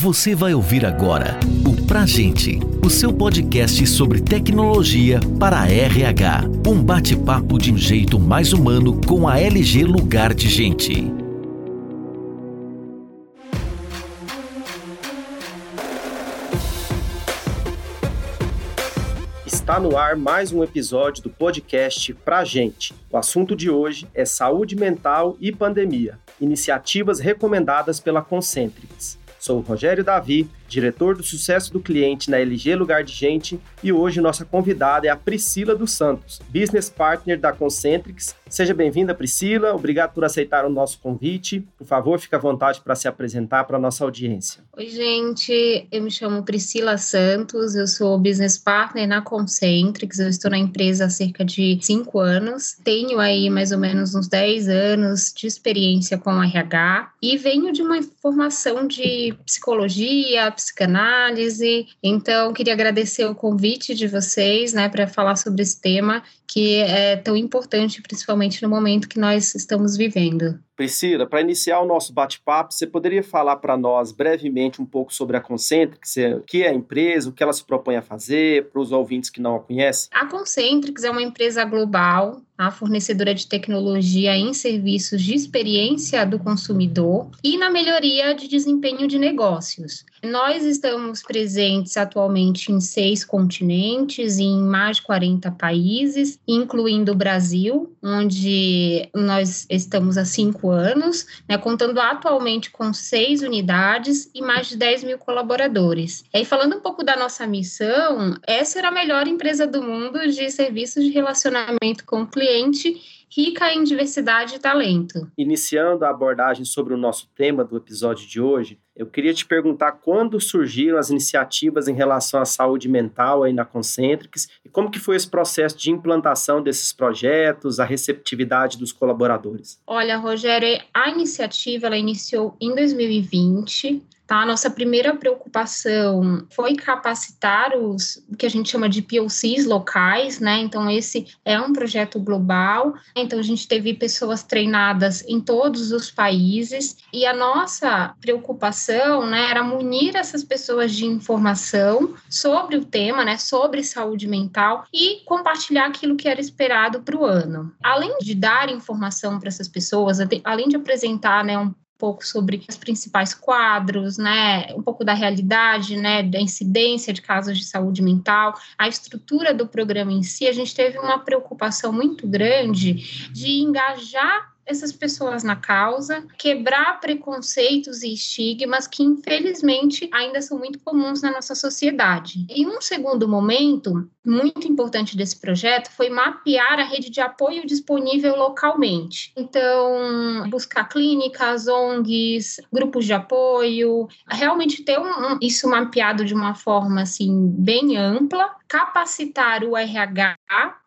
Você vai ouvir agora o Pra Gente, o seu podcast sobre tecnologia para a RH. Um bate-papo de um jeito mais humano com a LG Lugar de Gente. Está no ar mais um episódio do podcast Pra Gente. O assunto de hoje é saúde mental e pandemia, iniciativas recomendadas pela Concentrix. Sou o Rogério Davi, diretor do sucesso do cliente na LG Lugar de Gente, e hoje nossa convidada é a Priscila dos Santos, business partner da Concentrix. Seja bem-vinda, Priscila. Obrigado por aceitar o nosso convite. Por favor, fique à vontade para se apresentar para a nossa audiência. Oi, gente. Eu me chamo Priscila Santos, eu sou business partner na Concentrix. Eu estou na empresa há cerca de cinco anos. Tenho aí mais ou menos uns 10 anos de experiência com RH e venho de uma formação de psicologia, psicanálise. Então, queria agradecer o convite de vocês, né, para falar sobre esse tema que é tão importante, principalmente no momento que nós estamos vivendo. Priscila, para iniciar o nosso bate-papo, você poderia falar para nós brevemente um pouco sobre a Concentrix, o que é a empresa, o que ela se propõe a fazer, para os ouvintes que não a conhecem? A Concentrix é uma empresa global, a fornecedora de tecnologia em serviços de experiência do consumidor e na melhoria de desempenho de negócios. Nós estamos presentes atualmente em seis continentes, em mais de 40 países, incluindo o Brasil, onde nós estamos há cinco anos, né, contando atualmente com seis unidades e mais de 10 mil colaboradores. E falando um pouco da nossa missão, essa era a melhor empresa do mundo de serviços de relacionamento com o cliente rica em diversidade e talento. Iniciando a abordagem sobre o nosso tema do episódio de hoje, eu queria te perguntar quando surgiram as iniciativas em relação à saúde mental aí na Concentrix e como que foi esse processo de implantação desses projetos, a receptividade dos colaboradores. Olha, Rogério, a iniciativa ela iniciou em 2020. Tá? Nossa primeira preocupação foi capacitar os que a gente chama de POCs locais, né? Então, esse é um projeto global. Então, a gente teve pessoas treinadas em todos os países e a nossa preocupação, né, era munir essas pessoas de informação sobre o tema, né, sobre saúde mental e compartilhar aquilo que era esperado para o ano. Além de dar informação para essas pessoas, além de apresentar, né, um pouco sobre os principais quadros, né, um pouco da realidade, né, da incidência de casos de saúde mental, a estrutura do programa em si, a gente teve uma preocupação muito grande de engajar essas pessoas na causa, quebrar preconceitos e estigmas que, infelizmente, ainda são muito comuns na nossa sociedade. E um segundo momento muito importante desse projeto foi mapear a rede de apoio disponível localmente. Então, buscar clínicas, ONGs, grupos de apoio, realmente ter um, isso mapeado de uma forma assim bem ampla, capacitar o RH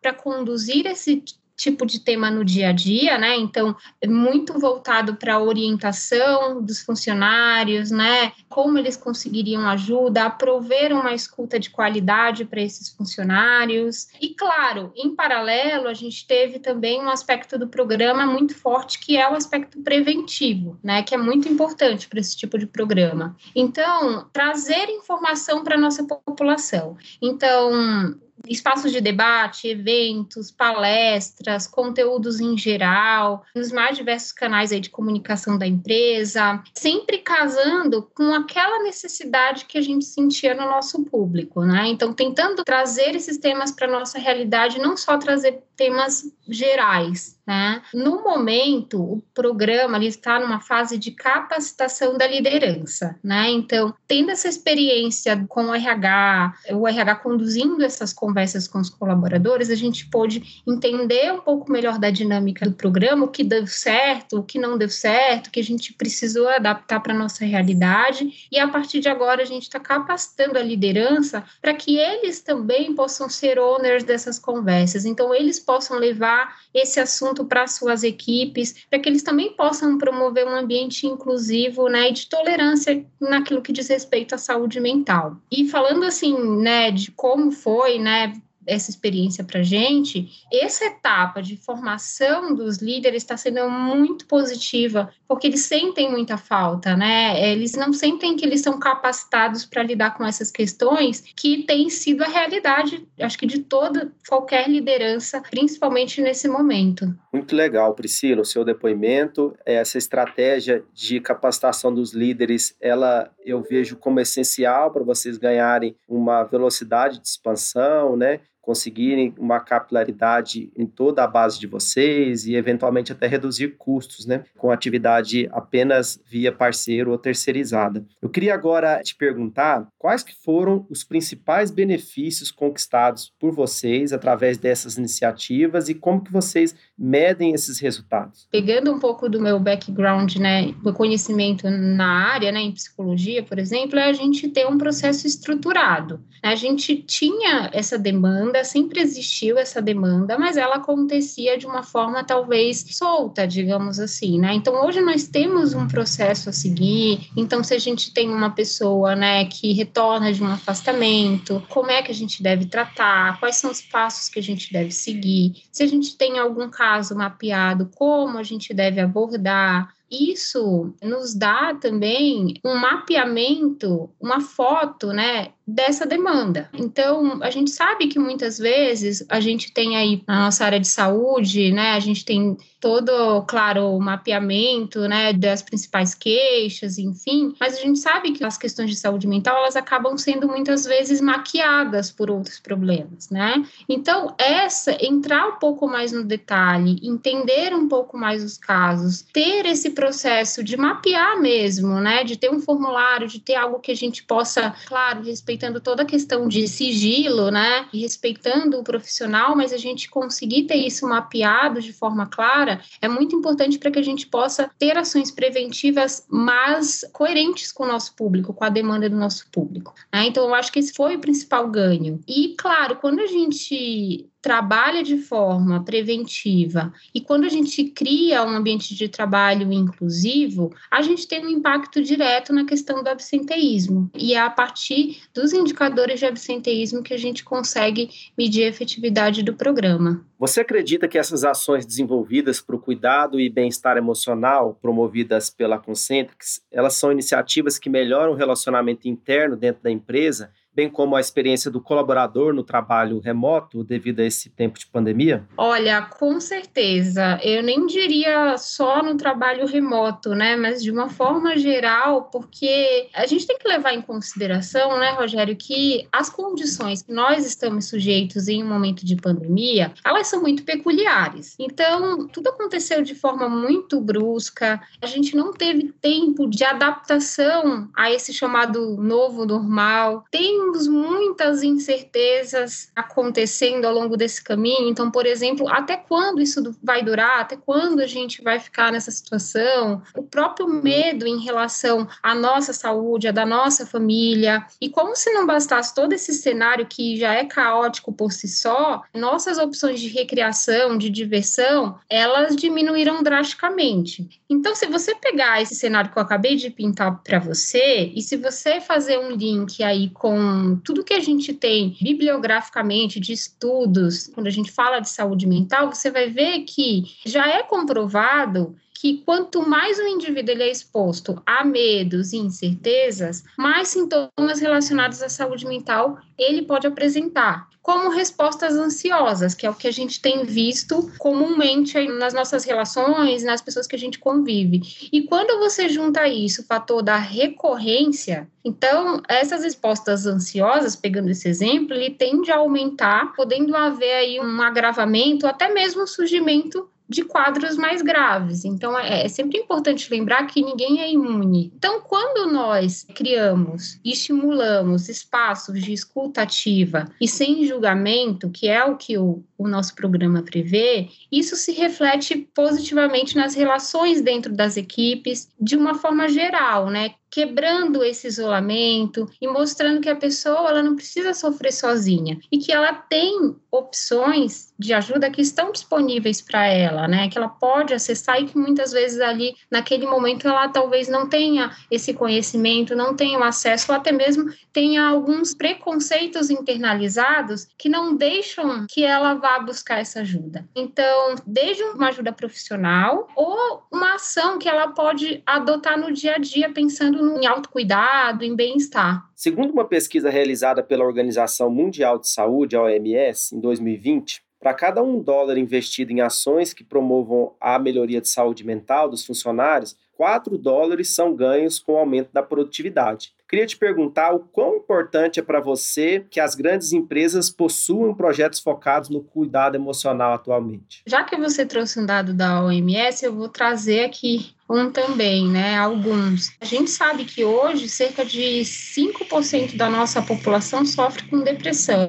para conduzir esse tipo de tema no dia a dia, né? Então, muito voltado para a orientação dos funcionários, né? Como eles conseguiriam ajuda, a prover uma escuta de qualidade para esses funcionários. E, claro, em paralelo, a gente teve também um aspecto do programa muito forte, que é o aspecto preventivo, né? Que é muito importante para esse tipo de programa. Então, trazer informação para a nossa população. Então, espaços de debate, eventos, palestras, conteúdos em geral, nos mais diversos canais aí de comunicação da empresa, sempre casando com aquela necessidade que a gente sentia no nosso público, né? Então, tentando trazer esses temas para nossa realidade, não só trazer temas gerais, né? No momento, o programa ele está numa fase de capacitação da liderança, né? Então, tendo essa experiência com o RH, o RH conduzindo essas conversas com os colaboradores, a gente pôde entender um pouco melhor da dinâmica do programa, o que deu certo, o que não deu certo, o que a gente precisou adaptar para a nossa realidade, e a partir de agora a gente está capacitando a liderança para que eles também possam ser owners dessas conversas. Então, eles possam levar esse assunto para suas equipes, para que eles também possam promover um ambiente inclusivo, né, e de tolerância naquilo que diz respeito à saúde mental. E falando assim, né, de como foi, né, essa experiência para gente, essa etapa de formação dos líderes está sendo muito positiva, porque eles sentem muita falta, né? Eles não sentem que eles são capacitados para lidar com essas questões, que tem sido a realidade, acho que de toda qualquer liderança, principalmente nesse momento. Muito legal, Priscila, o seu depoimento, essa estratégia de capacitação dos líderes, ela eu vejo como essencial para vocês ganharem uma velocidade de expansão, né? Conseguirem uma capilaridade em toda a base de vocês e eventualmente até reduzir custos, né, com atividade apenas via parceiro ou terceirizada. Eu queria agora te perguntar quais que foram os principais benefícios conquistados por vocês através dessas iniciativas e como que vocês medem esses resultados. Pegando um pouco do meu background, né, do conhecimento na área, né, em psicologia, por exemplo, é a gente ter um processo estruturado. A gente tinha essa demanda demanda, sempre existiu essa demanda, mas ela acontecia de uma forma talvez solta, digamos assim, né? Então hoje nós temos um processo a seguir. Então se a gente tem uma pessoa, né, que retorna de um afastamento, como é que a gente deve tratar? Quais são os passos que a gente deve seguir? Se a gente tem algum caso mapeado, como a gente deve abordar? Isso nos dá também um mapeamento, uma foto, né, dessa demanda. Então, a gente sabe que muitas vezes a gente tem aí na nossa área de saúde, né, a gente tem todo, claro, o mapeamento, né, das principais queixas, enfim, mas a gente sabe que as questões de saúde mental, elas acabam sendo muitas vezes maquiadas por outros problemas, né? Então, essa entrar um pouco mais no detalhe, entender um pouco mais os casos, ter esse processo de mapear mesmo, né, de ter um formulário, de ter algo que a gente possa, claro, respeitando toda a questão de sigilo, né, respeitando o profissional, mas a gente conseguir ter isso mapeado de forma clara é muito importante para que a gente possa ter ações preventivas mais coerentes com o nosso público, com a demanda do nosso público. Né? Então, eu acho que esse foi o principal ganho. E, claro, quando a gente trabalha de forma preventiva e quando a gente cria um ambiente de trabalho inclusivo, a gente tem um impacto direto na questão do absenteísmo. E é a partir dos indicadores de absenteísmo que a gente consegue medir a efetividade do programa. Você acredita que essas ações desenvolvidas para o cuidado e bem-estar emocional, promovidas pela Concentrix, elas são iniciativas que melhoram o relacionamento interno dentro da empresa bem como a experiência do colaborador no trabalho remoto devido a esse tempo de pandemia? Olha, com certeza. Eu nem diria só no trabalho remoto, né? Mas de uma forma geral, porque a gente tem que levar em consideração, né, Rogério, que as condições que nós estamos sujeitos em um momento de pandemia, elas são muito peculiares. Então, tudo aconteceu de forma muito brusca. A gente não teve tempo de adaptação a esse chamado novo normal. Tem temos muitas incertezas acontecendo ao longo desse caminho. Então, por exemplo, até quando isso vai durar? Até quando a gente vai ficar nessa situação? O próprio medo em relação à nossa saúde, à da nossa família. E como se não bastasse todo esse cenário que já é caótico por si só, nossas opções de recreação, de diversão, elas diminuíram drasticamente. Então, se você pegar esse cenário que eu acabei de pintar para você, e se você fazer um link aí com tudo que a gente tem bibliograficamente de estudos, quando a gente fala de saúde mental, você vai ver que já é comprovado que quanto mais o indivíduo ele é exposto a medos e incertezas, mais sintomas relacionados à saúde mental ele pode apresentar, como respostas ansiosas, que é o que a gente tem visto comumente nas nossas relações, nas pessoas que a gente convive. E quando você junta isso, o fator da recorrência, então essas respostas ansiosas, pegando esse exemplo, ele tende a aumentar, podendo haver aí um agravamento, até mesmo surgimento de quadros mais graves. Então, é, é sempre importante lembrar que ninguém é imune. Então, quando nós criamos e estimulamos espaços de escuta ativa e sem julgamento, que é o que o, o nosso programa prevê, isso se reflete positivamente nas relações dentro das equipes, de uma forma geral, né? quebrando esse isolamento e mostrando que a pessoa ela não precisa sofrer sozinha e que ela tem opções de ajuda que estão disponíveis para ela, né? Que ela pode acessar e que muitas vezes ali naquele momento ela talvez não tenha esse conhecimento, não tenha o acesso ou até mesmo tenha alguns preconceitos internalizados que não deixam que ela vá buscar essa ajuda. Então, desde uma ajuda profissional ou uma ação que ela pode adotar no dia a dia pensando em autocuidado, em bem-estar. Segundo uma pesquisa realizada pela Organização Mundial de Saúde, a OMS, em 2020, para cada um dólar investido em ações que promovam a melhoria de saúde mental dos funcionários, 4 dólares são ganhos com o aumento da produtividade. Queria te perguntar o quão importante é para você que as grandes empresas possuam projetos focados no cuidado emocional atualmente. Já que você trouxe um dado da OMS, eu vou trazer aqui um também, né? Alguns. A gente sabe que hoje cerca de 5% da nossa população sofre com depressão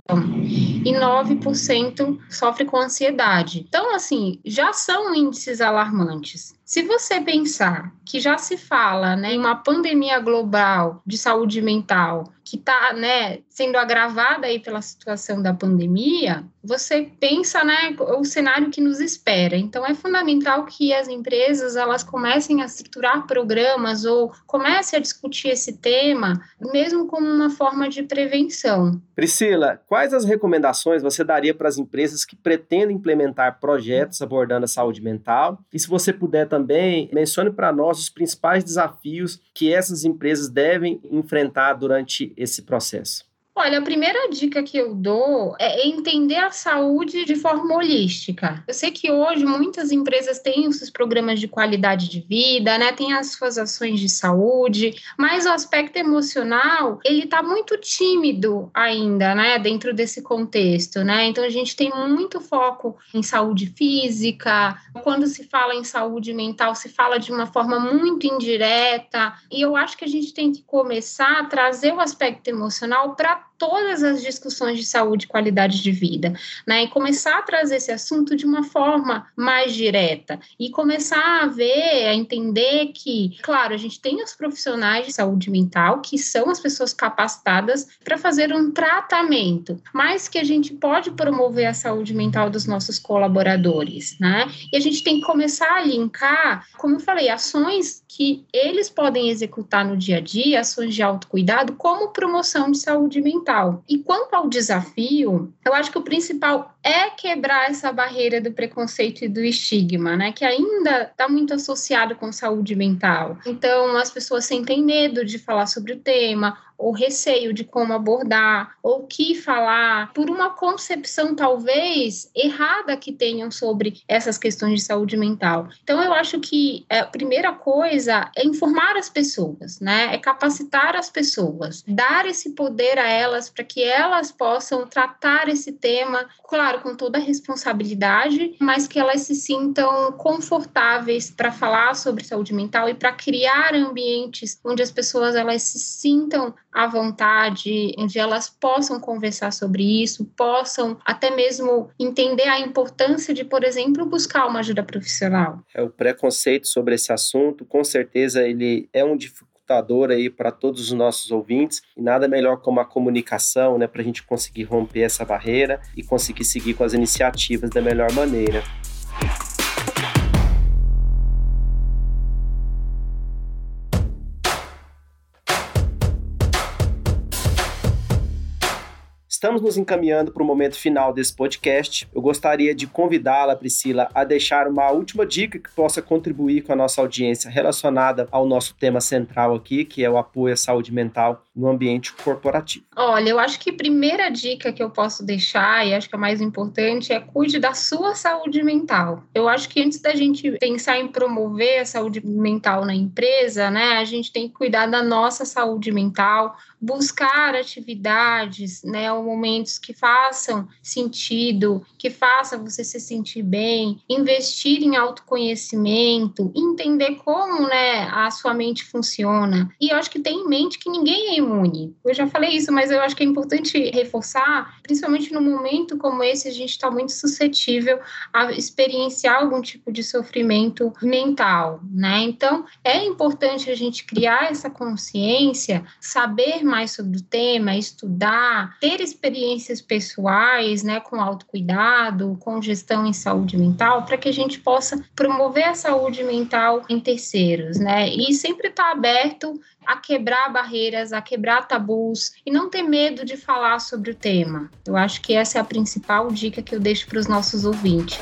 e 9% sofre com ansiedade. Então, assim, já são índices alarmantes. Se você pensar que já se fala né, em uma pandemia global de saúde mental que está né, sendo agravada aí pela situação da pandemia, você pensa né, o cenário que nos espera. Então, é fundamental que as empresas elas comecem a estruturar programas ou comecem a discutir esse tema, mesmo como uma forma de prevenção. Priscila, quais as recomendações você daria para as empresas que pretendem implementar projetos abordando a saúde mental? E se você puder também, mencione para nós os principais desafios que essas empresas devem enfrentar durante esse processo. Olha, a primeira dica que eu dou é entender a saúde de forma holística. Eu sei que hoje muitas empresas têm os seus programas de qualidade de vida, né? Tem as suas ações de saúde, mas o aspecto emocional, ele tá muito tímido ainda, né, dentro desse contexto, né? Então a gente tem muito foco em saúde física. Quando se fala em saúde mental, se fala de uma forma muito indireta, e eu acho que a gente tem que começar a trazer o aspecto emocional para todas as discussões de saúde e qualidade de vida, né? E começar a trazer esse assunto de uma forma mais direta e começar a ver, a entender que, claro, a gente tem os profissionais de saúde mental, que são as pessoas capacitadas para fazer um tratamento, mas que a gente pode promover a saúde mental dos nossos colaboradores, né? E a gente tem que começar a linkar, como eu falei, ações que eles podem executar no dia a dia, ações de autocuidado, como promoção de saúde mental. E quanto ao desafio, eu acho que o principal é quebrar essa barreira do preconceito e do estigma, né? Que ainda está muito associado com saúde mental. Então, as pessoas sentem medo de falar sobre o tema, ou receio de como abordar, ou que falar, por uma concepção talvez errada que tenham sobre essas questões de saúde mental. Então, eu acho que é, a primeira coisa é informar as pessoas, né? É capacitar as pessoas, dar esse poder a elas para que elas possam tratar esse tema, claro, com toda a responsabilidade, mas que elas se sintam confortáveis para falar sobre saúde mental e para criar ambientes onde as pessoas elas se sintam à vontade, onde elas possam conversar sobre isso, possam até mesmo entender a importância de, por exemplo, buscar uma ajuda profissional. É o preconceito sobre esse assunto, com certeza ele é um dificultador aí para todos os nossos ouvintes e nada melhor como a comunicação, né, para a gente conseguir romper essa barreira e conseguir seguir com as iniciativas da melhor maneira. Estamos nos encaminhando para o momento final desse podcast. Eu gostaria de convidá-la, Priscila, a deixar uma última dica que possa contribuir com a nossa audiência relacionada ao nosso tema central aqui, que é o apoio à saúde mental no ambiente corporativo. Olha, eu acho que a primeira dica que eu posso deixar, e acho que a mais importante, é cuide da sua saúde mental. Eu acho que antes da gente pensar em promover a saúde mental na empresa, né, a gente tem que cuidar da nossa saúde mental, buscar atividades, né, um momentos que façam sentido, que façam você se sentir bem, investir em autoconhecimento, entender como né, a sua mente funciona. E eu acho que tem em mente que ninguém é imune. Eu já falei isso, mas eu acho que é importante reforçar, principalmente no momento como esse, a gente está muito suscetível a experienciar algum tipo de sofrimento mental, né? Então, é importante a gente criar essa consciência, saber mais sobre o tema, estudar, ter experiências pessoais, né, com autocuidado, com gestão em saúde mental, para que a gente possa promover a saúde mental em terceiros, né? E sempre estar tá aberto a quebrar barreiras, a quebrar tabus e não ter medo de falar sobre o tema. Eu acho que essa é a principal dica que eu deixo para os nossos ouvintes.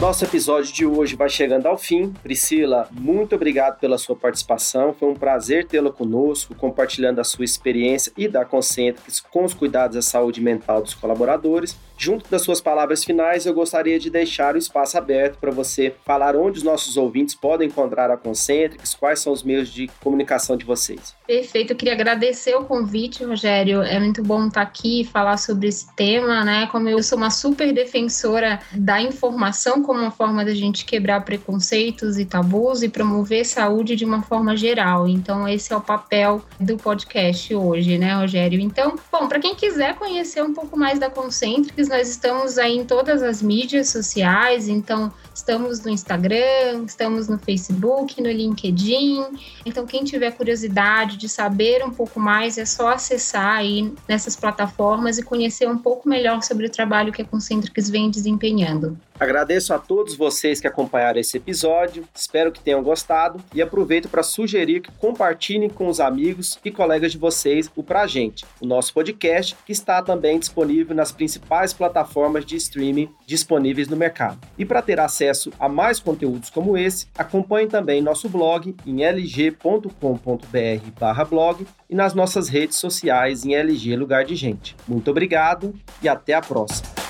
Nosso episódio de hoje vai chegando ao fim. Priscila, muito obrigado pela sua participação. Foi um prazer tê-la conosco, compartilhando a sua experiência e da Concentrics com os cuidados da saúde mental dos colaboradores. Junto das suas palavras finais, eu gostaria de deixar o espaço aberto para você falar onde os nossos ouvintes podem encontrar a Concentrics, quais são os meios de comunicação de vocês. Perfeito, eu queria agradecer o convite, Rogério. É muito bom estar aqui e falar sobre esse tema, né? Como eu sou uma super defensora da informação como uma forma da gente quebrar preconceitos e tabus e promover saúde de uma forma geral. Então, esse é o papel do podcast hoje, né, Rogério? Então, bom, para quem quiser conhecer um pouco mais da Concentrics, nós estamos aí em todas as mídias sociais, então estamos no Instagram, estamos no Facebook, no LinkedIn. Então, quem tiver curiosidade de saber um pouco mais, é só acessar aí nessas plataformas e conhecer um pouco melhor sobre o trabalho que a Concentrics vem desempenhando. Agradeço a todos vocês que acompanharam esse episódio, espero que tenham gostado e aproveito para sugerir que compartilhem com os amigos e colegas de vocês o Pra Gente, o nosso podcast que está também disponível nas principais plataformas de streaming disponíveis no mercado. E para ter acesso a mais conteúdos como esse, acompanhe também nosso blog em lg.com.br/blog e nas nossas redes sociais em LG Lugar de Gente. Muito obrigado e até a próxima.